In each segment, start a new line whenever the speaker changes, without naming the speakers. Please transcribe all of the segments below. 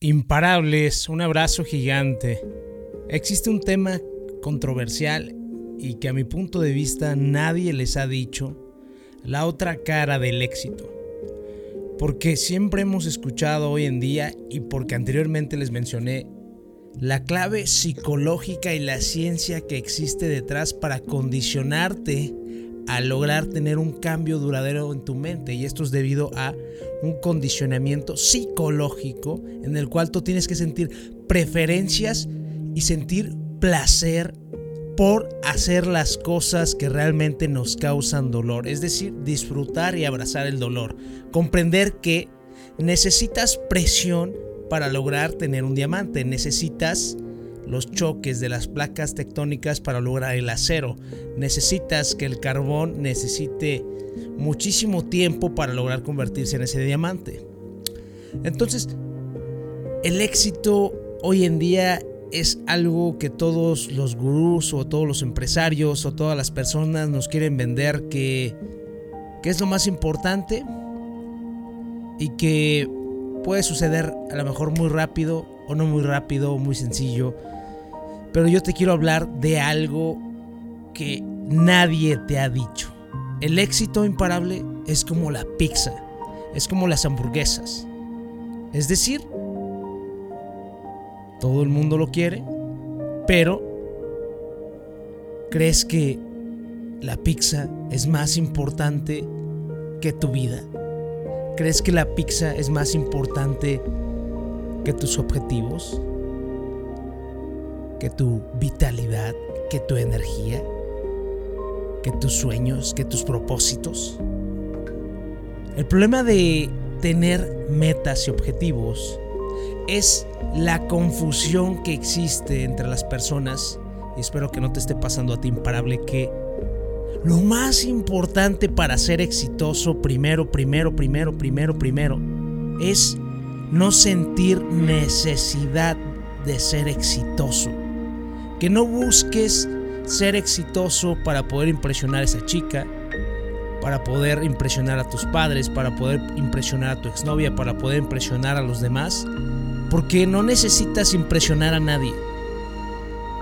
Imparables, un abrazo gigante. Existe un tema controversial y que a mi punto de vista nadie les ha dicho la otra cara del éxito. Porque siempre hemos escuchado hoy en día y porque anteriormente les mencioné la clave psicológica y la ciencia que existe detrás para condicionarte a lograr tener un cambio duradero en tu mente. Y esto es debido a un condicionamiento psicológico en el cual tú tienes que sentir preferencias y sentir placer por hacer las cosas que realmente nos causan dolor. Es decir, disfrutar y abrazar el dolor. Comprender que necesitas presión para lograr tener un diamante. Necesitas los choques de las placas tectónicas para lograr el acero. Necesitas que el carbón necesite muchísimo tiempo para lograr convertirse en ese diamante. Entonces, el éxito hoy en día es algo que todos los gurús o todos los empresarios o todas las personas nos quieren vender que, que es lo más importante y que puede suceder a lo mejor muy rápido o no muy rápido muy sencillo pero yo te quiero hablar de algo que nadie te ha dicho. El éxito imparable es como la pizza, es como las hamburguesas. Es decir, todo el mundo lo quiere, pero crees que la pizza es más importante que tu vida. ¿Crees que la pizza es más importante que tus objetivos? Que tu vitalidad, que tu energía, que tus sueños, que tus propósitos. El problema de tener metas y objetivos es la confusión que existe entre las personas, y espero que no te esté pasando a ti imparable, que lo más importante para ser exitoso, primero, primero, primero, primero, primero, es no sentir necesidad de ser exitoso que no busques ser exitoso para poder impresionar a esa chica, para poder impresionar a tus padres, para poder impresionar a tu exnovia, para poder impresionar a los demás, porque no necesitas impresionar a nadie.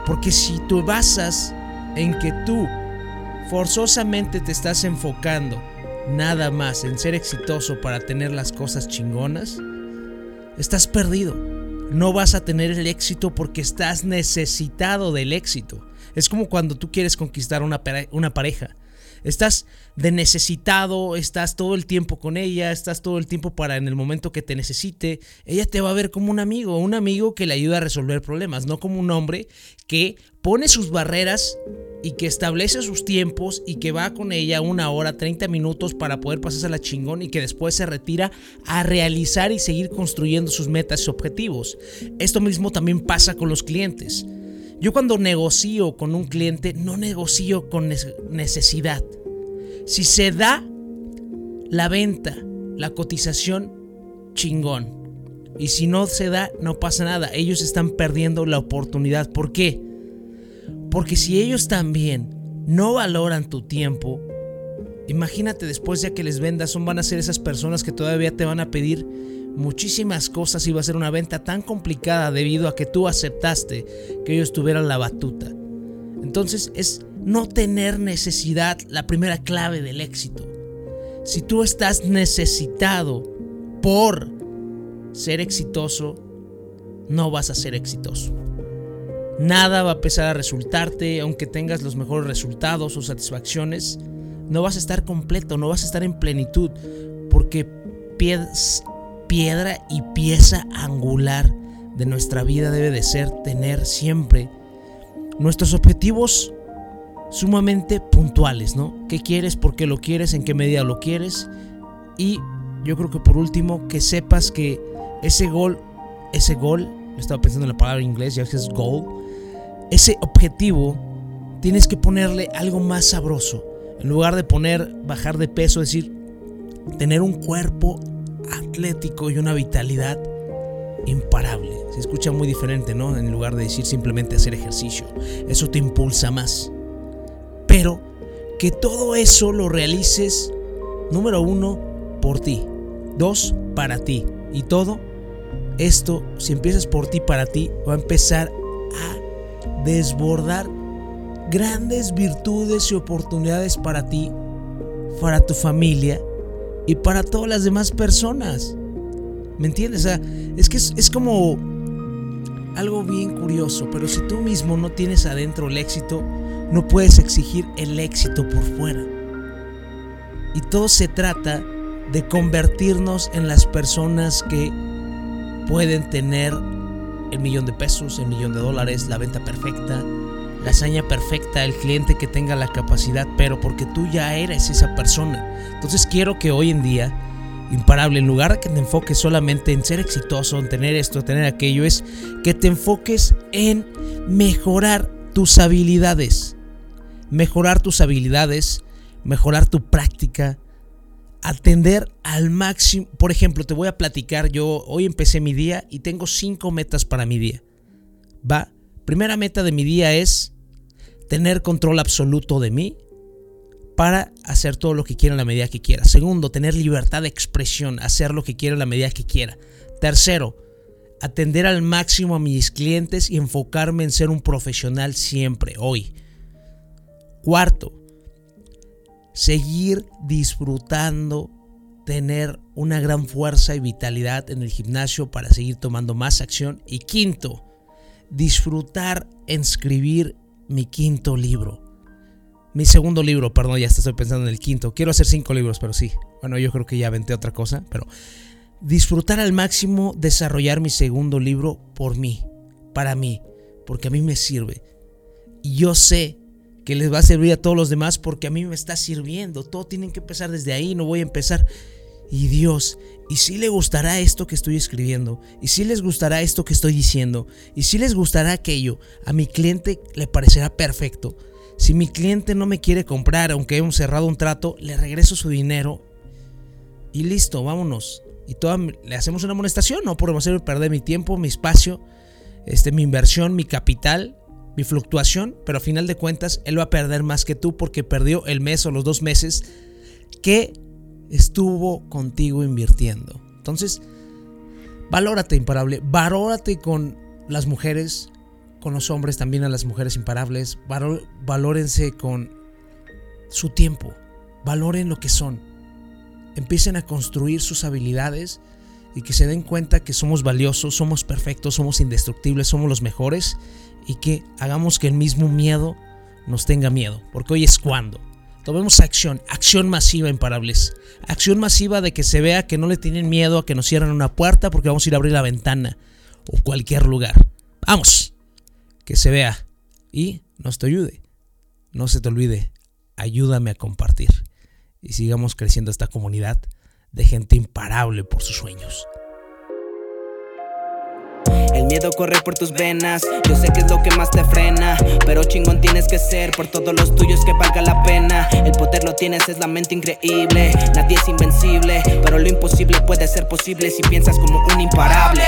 Porque si tú basas en que tú forzosamente te estás enfocando nada más en ser exitoso para tener las cosas chingonas, estás perdido no vas a tener el éxito porque estás necesitado del éxito. Es como cuando tú quieres conquistar una, pareja. Estás de necesitado, estás todo el tiempo con ella, estás todo el tiempo para en el momento que te necesite. Ella te va a ver como un amigo, un amigo que le ayuda a resolver problemas, no como un hombre que pone sus barreras y que establece sus tiempos y que va con ella una hora, 30 minutos para poder pasarse la chingón y que después se retira a realizar y seguir construyendo sus metas y objetivos. Esto mismo también pasa con los clientes. Yo cuando negocio con un cliente no negocio con necesidad. Si se da la venta, la cotización, chingón. Y si no se da, no pasa nada. Ellos están perdiendo la oportunidad. ¿Por qué? Porque si ellos también no valoran tu tiempo, imagínate después ya que les vendas, son van a ser esas personas que todavía te van a pedir muchísimas cosas va a ser una venta tan complicada debido a que tú aceptaste que ellos tuvieran la batuta. Entonces es no tener necesidad la primera clave del éxito. Si tú estás necesitado por ser exitoso, no vas a ser exitoso. Nada va a empezar a resultarte, aunque tengas los mejores resultados o satisfacciones. No vas a estar completo, no vas a estar en plenitud, porque piedra y pieza angular de nuestra vida debe de ser tener siempre nuestros objetivos sumamente puntuales, ¿no? ¿Qué quieres? ¿Por qué lo quieres? ¿En qué medida lo quieres? Y yo creo que por último, que sepas que ese gol, ese gol, estaba pensando en la palabra en inglés, ya que es goal, ese objetivo tienes que ponerle algo más sabroso. En lugar de poner bajar de peso, decir, tener un cuerpo atlético y una vitalidad imparable. Se escucha muy diferente, ¿no? En lugar de decir simplemente hacer ejercicio. Eso te impulsa más. Pero que todo eso lo realices, número uno, por ti. Dos, para ti. Y todo esto, si empiezas por ti para ti, va a empezar a desbordar grandes virtudes y oportunidades para ti, para tu familia y para todas las demás personas. ¿Me entiendes? es que es, como algo bien curioso, pero si tú mismo no tienes adentro el éxito, no puedes exigir el éxito por fuera. Y todo se trata de convertirnos en las personas que pueden tener el millón de pesos, el millón de dólares, la venta perfecta, la hazaña perfecta, el cliente que tenga la capacidad, pero porque tú ya eres esa persona. Entonces quiero que hoy en día, imparable, en lugar de que te enfoques solamente en ser exitoso, en tener esto, en tener aquello, es que te enfoques en mejorar tus habilidades. Mejorar tus habilidades, mejorar tu práctica, atender al máximo. Por ejemplo, te voy a platicar, yo hoy empecé mi día y tengo cinco metas para mi día. Va, primera meta de mi día es tener control absoluto de mí para hacer todo lo que quiera en la medida que quiera. Segundo, tener libertad de expresión, hacer lo que quiera en la medida que quiera. Tercero, atender al máximo a mis clientes y enfocarme en ser un profesional siempre, hoy. Cuarto, seguir disfrutando, tener una gran fuerza y vitalidad en el gimnasio para seguir tomando más acción. Y quinto, disfrutar en escribir mi quinto libro. Mi segundo libro, perdón, ya estoy pensando en el quinto. Quiero hacer cinco libros, pero sí. Bueno, yo creo que ya aventé otra cosa, pero disfrutar al máximo, desarrollar mi segundo libro por mí, para mí, porque a mí me sirve. Y yo sé que les va a servir a todos los demás porque a mí me está sirviendo. Todo tienen que empezar desde ahí, no voy a empezar. Y Dios, y si le gustará esto que estoy escribiendo, y si les gustará esto que estoy diciendo, y si les gustará aquello, a mi cliente le parecerá perfecto. Si mi cliente no me quiere comprar, aunque hemos cerrado un trato, le regreso su dinero y listo, vámonos. Y toda, le hacemos una amonestación, no podemos hacer perder mi tiempo, mi espacio, este, mi inversión, mi capital mi fluctuación, pero a final de cuentas él va a perder más que tú porque perdió el mes o los dos meses que estuvo contigo invirtiendo. Entonces, valórate imparable, valórate con las mujeres, con los hombres también a las mujeres imparables, valórense con su tiempo, valoren lo que son, empiecen a construir sus habilidades y que se den cuenta que somos valiosos, somos perfectos, somos indestructibles, somos los mejores y que hagamos que el mismo miedo nos tenga miedo, porque hoy es cuando. Tomemos acción, acción masiva imparables. Acción masiva de que se vea que no le tienen miedo a que nos cierren una puerta porque vamos a ir a abrir la ventana o cualquier lugar. Vamos, que se vea y nos te ayude. No se te olvide, ayúdame a compartir y sigamos creciendo esta comunidad de gente imparable por sus sueños.
El miedo corre por tus venas, yo sé que es lo que más te frena, que ser por todos los tuyos que valga la pena. El poder lo tienes, es la mente increíble, nadie es invencible, pero lo imposible puede ser posible si piensas como un imparable.